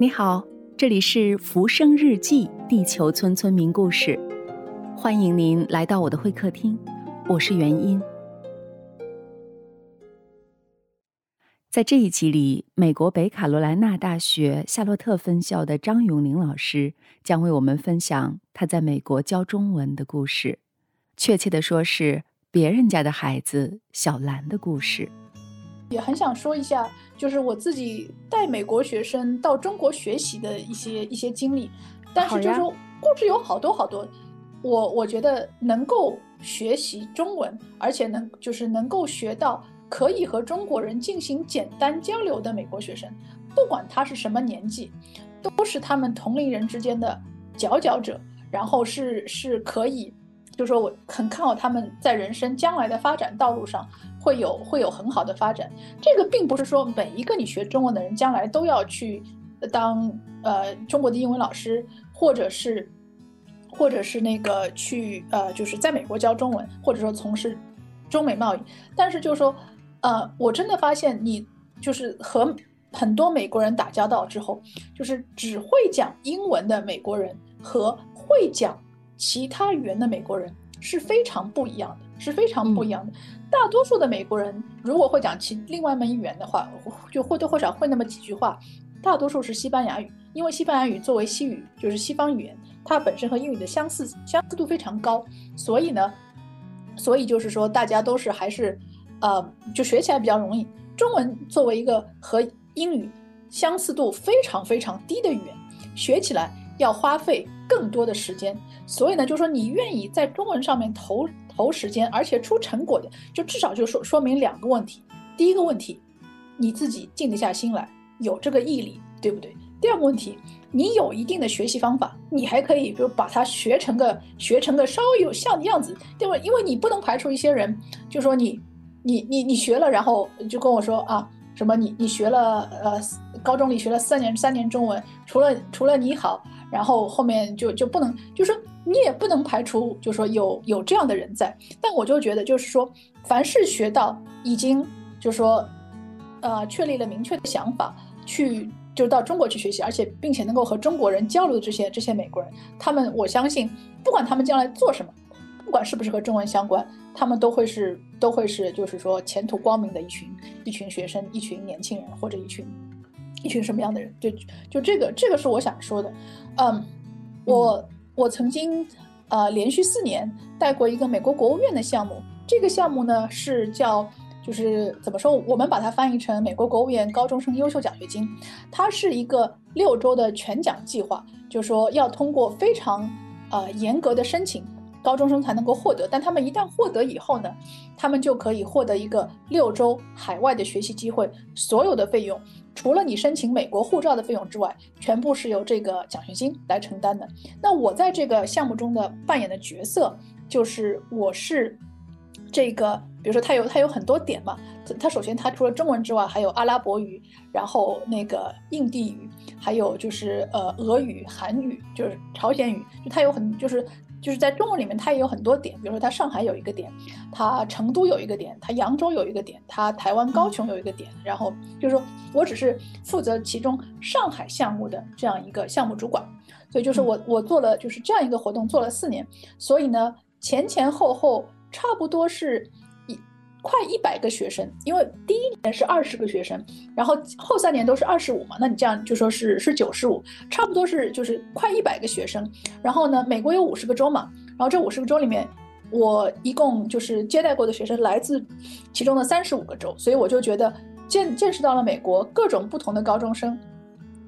你好，这里是《浮生日记》地球村村民故事，欢迎您来到我的会客厅，我是元音。在这一集里，美国北卡罗来纳大学夏洛特分校的张永宁老师将为我们分享他在美国教中文的故事，确切的说是别人家的孩子小兰的故事。也很想说一下，就是我自己带美国学生到中国学习的一些一些经历，但是就是故事有好多好多，我我觉得能够学习中文，而且能就是能够学到可以和中国人进行简单交流的美国学生，不管他是什么年纪，都是他们同龄人之间的佼佼者，然后是是可以。就说我很看好他们在人生将来的发展道路上会有会有很好的发展。这个并不是说每一个你学中文的人将来都要去当呃中国的英文老师，或者是或者是那个去呃就是在美国教中文，或者说从事中美贸易。但是就是说呃我真的发现你就是和很多美国人打交道之后，就是只会讲英文的美国人和会讲。其他语言的美国人是非常不一样的，是非常不一样的。大多数的美国人如果会讲其另外一门语言的话，就或多或少会那么几句话。大多数是西班牙语，因为西班牙语作为西语，就是西方语言，它本身和英语的相似相似度非常高，所以呢，所以就是说大家都是还是，呃，就学起来比较容易。中文作为一个和英语相似度非常非常低的语言，学起来要花费。更多的时间，所以呢，就是说你愿意在中文上面投投时间，而且出成果的，就至少就说说明两个问题。第一个问题，你自己静得下心来，有这个毅力，对不对？第二个问题，你有一定的学习方法，你还可以比如把它学成个学成个稍微有像的样子，对吧？因为你不能排除一些人，就说你你你你学了，然后就跟我说啊，什么你你学了呃高中里学了三年三年中文，除了除了你好。然后后面就就不能，就是说你也不能排除，就是说有有这样的人在。但我就觉得，就是说，凡是学到已经，就是说，呃，确立了明确的想法，去就到中国去学习，而且并且能够和中国人交流的这些这些美国人，他们我相信，不管他们将来做什么，不管是不是和中文相关，他们都会是都会是就是说前途光明的一群一群学生，一群年轻人或者一群。一群什么样的人？就就这个，这个是我想说的。嗯，我我曾经呃连续四年带过一个美国国务院的项目。这个项目呢是叫就是怎么说？我们把它翻译成美国国务院高中生优秀奖学金。它是一个六周的全奖计划，就说要通过非常呃严格的申请。高中生才能够获得，但他们一旦获得以后呢，他们就可以获得一个六周海外的学习机会，所有的费用除了你申请美国护照的费用之外，全部是由这个奖学金来承担的。那我在这个项目中的扮演的角色就是我是这个，比如说它有它有很多点嘛，它首先它除了中文之外，还有阿拉伯语，然后那个印地语，还有就是呃俄语、韩语，就是朝鲜语，就它有很就是。就是在中文里面，它也有很多点，比如说它上海有一个点，它成都有一个点，它扬州有一个点，它台湾高雄有一个点。然后就是说我只是负责其中上海项目的这样一个项目主管，所以就是我我做了就是这样一个活动做了四年，所以呢前前后后差不多是。快一百个学生，因为第一年是二十个学生，然后后三年都是二十五嘛，那你这样就说是是九十五，差不多是就是快一百个学生。然后呢，美国有五十个州嘛，然后这五十个州里面，我一共就是接待过的学生来自其中的三十五个州，所以我就觉得见见识到了美国各种不同的高中生，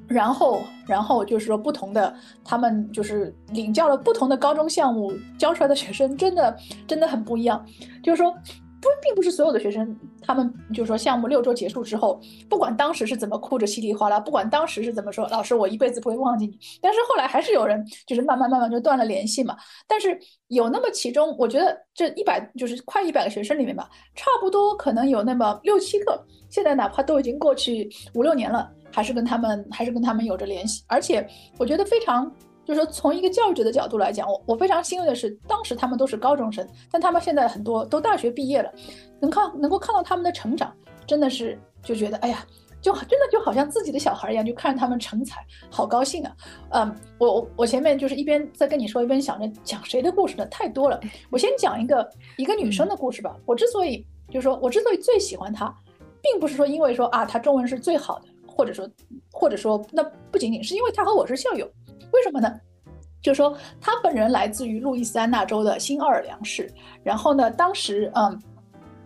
然后然后就是说不同的他们就是领教了不同的高中项目教出来的学生，真的真的很不一样，就是说。不，并不是所有的学生，他们就是说项目六周结束之后，不管当时是怎么哭着稀里哗啦，不管当时是怎么说，老师我一辈子不会忘记你。但是后来还是有人就是慢慢慢慢就断了联系嘛。但是有那么其中，我觉得这一百就是快一百个学生里面吧，差不多可能有那么六七个，现在哪怕都已经过去五六年了，还是跟他们还是跟他们有着联系。而且我觉得非常。就是说，从一个教育者的角度来讲，我我非常欣慰的是，当时他们都是高中生，但他们现在很多都大学毕业了，能看能够看到他们的成长，真的是就觉得，哎呀，就真的就好像自己的小孩一样，就看着他们成才，好高兴啊！嗯，我我我前面就是一边在跟你说，一边想着讲谁的故事呢？太多了，我先讲一个一个女生的故事吧。我之所以就是说我之所以最喜欢她，并不是说因为说啊她中文是最好的，或者说或者说那不仅仅是因为她和我是校友，为什么呢？就是说他本人来自于路易斯安那州的新奥尔良市，然后呢，当时嗯。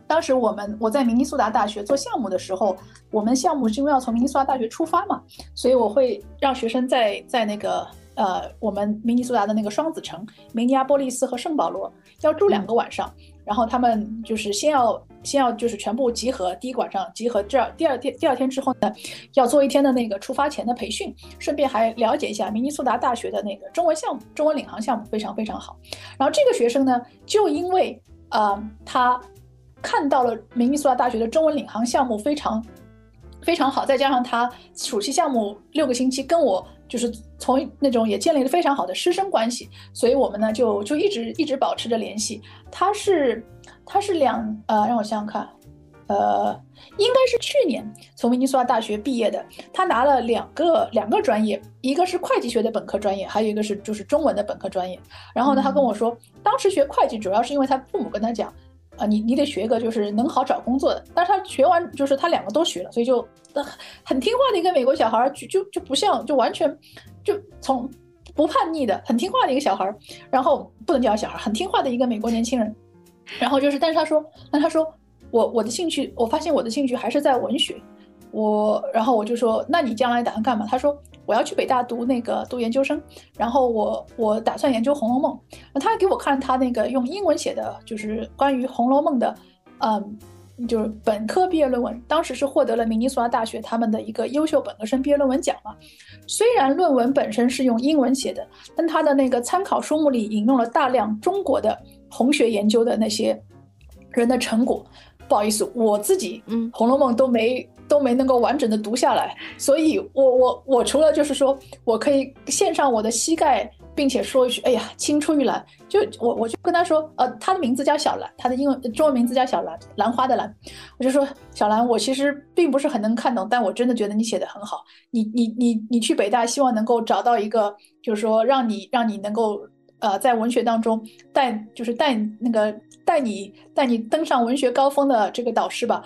当时我们我在明尼苏达大学做项目的时候，我们项目是因为要从明尼苏达大学出发嘛，所以我会让学生在在那个呃我们明尼苏达的那个双子城明尼阿波利斯和圣保罗要住两个晚上，然后他们就是先要先要就是全部集合，第一晚上集合，这第二天第二天之后呢，要做一天的那个出发前的培训，顺便还了解一下明尼苏达大学的那个中文项目，中文领航项目非常非常好。然后这个学生呢，就因为呃他。看到了明尼苏达大学的中文领航项目非常非常好，再加上他暑期项目六个星期跟我就是从那种也建立了非常好的师生关系，所以我们呢就就一直一直保持着联系。他是他是两呃让我想想看，呃应该是去年从明尼苏达大学毕业的，他拿了两个两个专业，一个是会计学的本科专业，还有一个是就是中文的本科专业。然后呢，他跟我说，当时学会计主要是因为他父母跟他讲。啊，你你得学个就是能好找工作的，但是他学完就是他两个都学了，所以就很听话的一个美国小孩，就就就不像就完全就从不叛逆的很听话的一个小孩，然后不能叫小孩，很听话的一个美国年轻人，然后就是，但是他说，那他说我我的兴趣，我发现我的兴趣还是在文学，我然后我就说，那你将来打算干嘛？他说。我要去北大读那个读研究生，然后我我打算研究《红楼梦》。那他给我看他那个用英文写的，就是关于《红楼梦》的，嗯，就是本科毕业论文。当时是获得了明尼苏达大学他们的一个优秀本科生毕业论文奖嘛。虽然论文本身是用英文写的，但他的那个参考书目里引用了大量中国的红学研究的那些人的成果。不好意思，我自己嗯，《红楼梦》都没。都没能够完整的读下来，所以我我我除了就是说我可以献上我的膝盖，并且说一句，哎呀，青出于蓝，就我我就跟他说，呃，他的名字叫小兰，他的英文中文名字叫小兰，兰花的兰，我就说小兰，我其实并不是很能看懂，但我真的觉得你写的很好，你你你你去北大，希望能够找到一个，就是说让你让你能够呃在文学当中带就是带那个带你带你登上文学高峰的这个导师吧。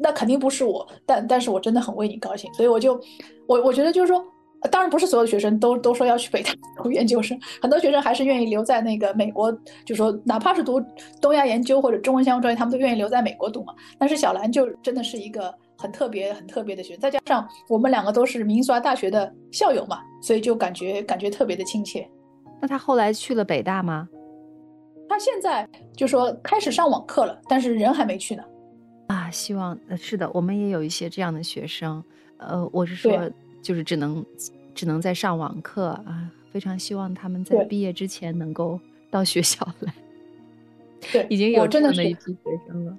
那肯定不是我，但但是我真的很为你高兴，所以我就，我我觉得就是说，当然不是所有的学生都都说要去北大 读研究生，很多学生还是愿意留在那个美国，就说哪怕是读东亚研究或者中文相关专业，他们都愿意留在美国读嘛。但是小兰就真的是一个很特别很特别的学生，再加上我们两个都是明尼苏达大学的校友嘛，所以就感觉感觉特别的亲切。那他后来去了北大吗？他现在就说开始上网课了，但是人还没去呢。啊，希望呃是的，我们也有一些这样的学生，呃，我是说，就是只能只能在上网课啊，非常希望他们在毕业之前能够到学校来。对，已经有这样的那一批学生了。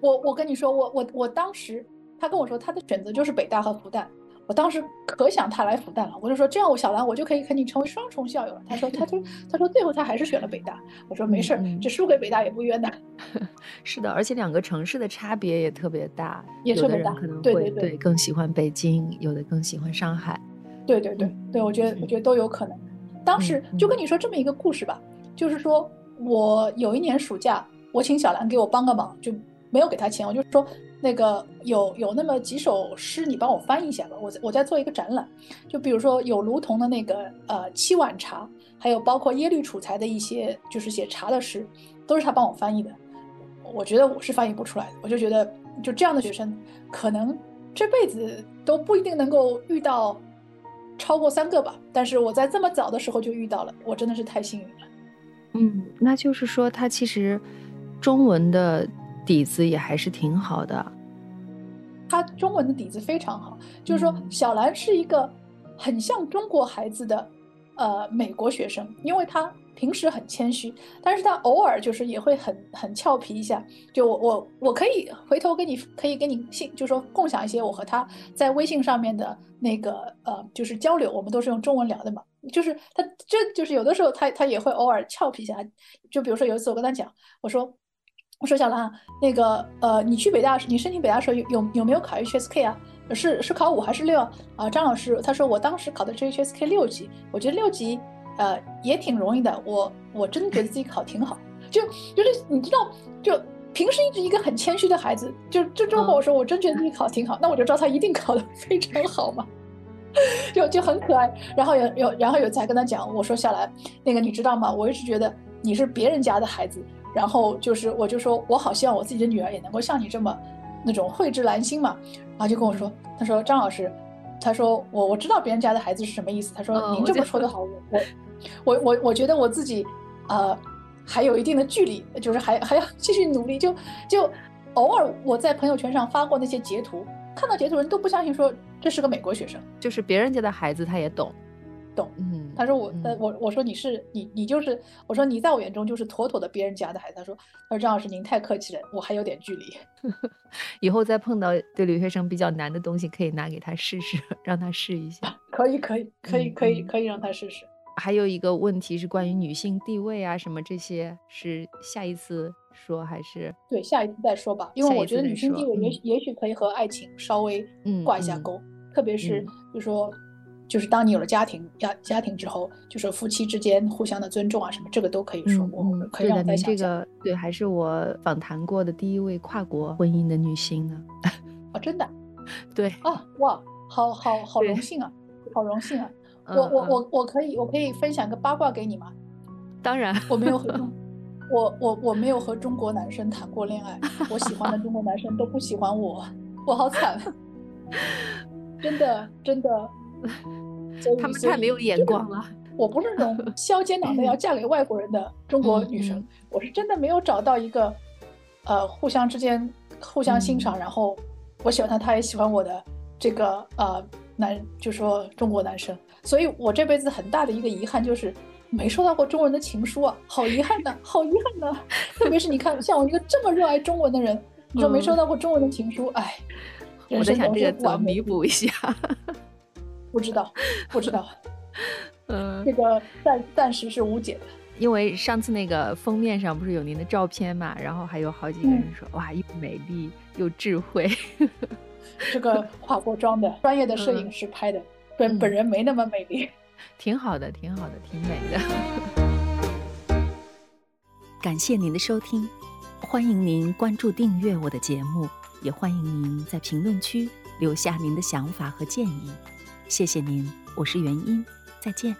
我我跟你说，我我我当时他跟我说他的选择就是北大和复旦。我当时可想他来复旦了，我就说这样，我小兰我就可以和你成为双重校友了。他说，他说，他说最后他还是选了北大。我说没事儿，这输给北大也不冤的。是的，而且两个城市的差别也特别大，也特别大，可能会对对更喜欢北京，有的更喜欢上海。对对对对，我觉得我觉得都有可能。当时就跟你说这么一个故事吧，就是说我有一年暑假，我请小兰给我帮个忙，就没有给他钱，我就说。那个有有那么几首诗，你帮我翻译一下吧。我在我在做一个展览，就比如说有卢仝的那个呃七碗茶，还有包括耶律楚材的一些就是写茶的诗，都是他帮我翻译的。我觉得我是翻译不出来的，我就觉得就这样的学生，可能这辈子都不一定能够遇到超过三个吧。但是我在这么早的时候就遇到了，我真的是太幸运了。嗯，那就是说他其实中文的。底子也还是挺好的，他中文的底子非常好。就是说，小兰是一个很像中国孩子的呃美国学生，因为他平时很谦虚，但是他偶尔就是也会很很俏皮一下。就我我我可以回头跟你可以跟你信，就说共享一些我和他在微信上面的那个呃就是交流，我们都是用中文聊的嘛。就是他这就是有的时候他他也会偶尔俏皮一下，就比如说有一次我跟他讲，我说。我说小兰，那个呃，你去北大，你申请北大时候有有有没有考 HSK 啊？是是考五还是六啊？张老师他说我当时考的是 HSK 六级，我觉得六级呃也挺容易的，我我真的觉得自己考挺好，就就是你知道就。平时一直一个很谦虚的孩子，就就这么跟我说，我真觉得自己考挺好，那我就知道他一定考得非常好嘛，就就很可爱。然后有有然后有才跟他讲，我说小兰那个你知道吗？我一直觉得你是别人家的孩子，然后就是我就说我好希望我自己的女儿也能够像你这么那种蕙质兰心嘛。然后就跟我说，他说张老师，他说我我知道别人家的孩子是什么意思。他说您这么说的好，我我我我觉得我自己呃。还有一定的距离，就是还还要继续努力。就就偶尔我在朋友圈上发过那些截图，看到截图人都不相信，说这是个美国学生，就是别人家的孩子，他也懂，懂。嗯，他说我呃，我我说你是你你就是，我说你在我眼中就是妥妥的别人家的孩子。他说他说张老师您太客气了，我还有点距离。以后再碰到对留学生比较难的东西，可以拿给他试试，让他试一下。可以可以可以可以可以让他试试。还有一个问题是关于女性地位啊，什么这些是下一次说还是对下一次再说吧？因为我觉得女性地位也也许可以和爱情稍微挂一下钩，特别是就说就是当你有了家庭家家庭之后，就是夫妻之间互相的尊重啊什么，这个都可以说。嗯，可以让再想这个对，还是我访谈过的第一位跨国婚姻的女性呢。哦，真的？对啊，哇，好好好荣幸啊，好荣幸啊。我我我我可以我可以分享个八卦给你吗？当然，我没有和 中，我我我没有和中国男生谈过恋爱，我喜欢的中国男生都不喜欢我，我好惨，真的真的，他们太没有眼光了。我不是那种 削尖脑袋要嫁给外国人的中国女生，我是真的没有找到一个，呃，互相之间互相欣赏，然后我喜欢他，他也喜欢我的这个呃男，就说中国男生。所以，我这辈子很大的一个遗憾就是没收到过中文的情书啊，好遗憾呐，好遗憾呐！特别是你看，像我一个这么热爱中文的人，你说没收到过中文的情书，哎，我在想这个怎么弥补一下？不知道，不知道，嗯，这个暂暂时是无解的。因为上次那个封面上不是有您的照片嘛，然后还有好几个人说，哇，又美丽又智慧，这个化过妆的专业的摄影师拍的。本本人没那么美丽，挺好的，挺好的，挺美的。感谢您的收听，欢迎您关注订阅我的节目，也欢迎您在评论区留下您的想法和建议。谢谢您，我是元英，再见。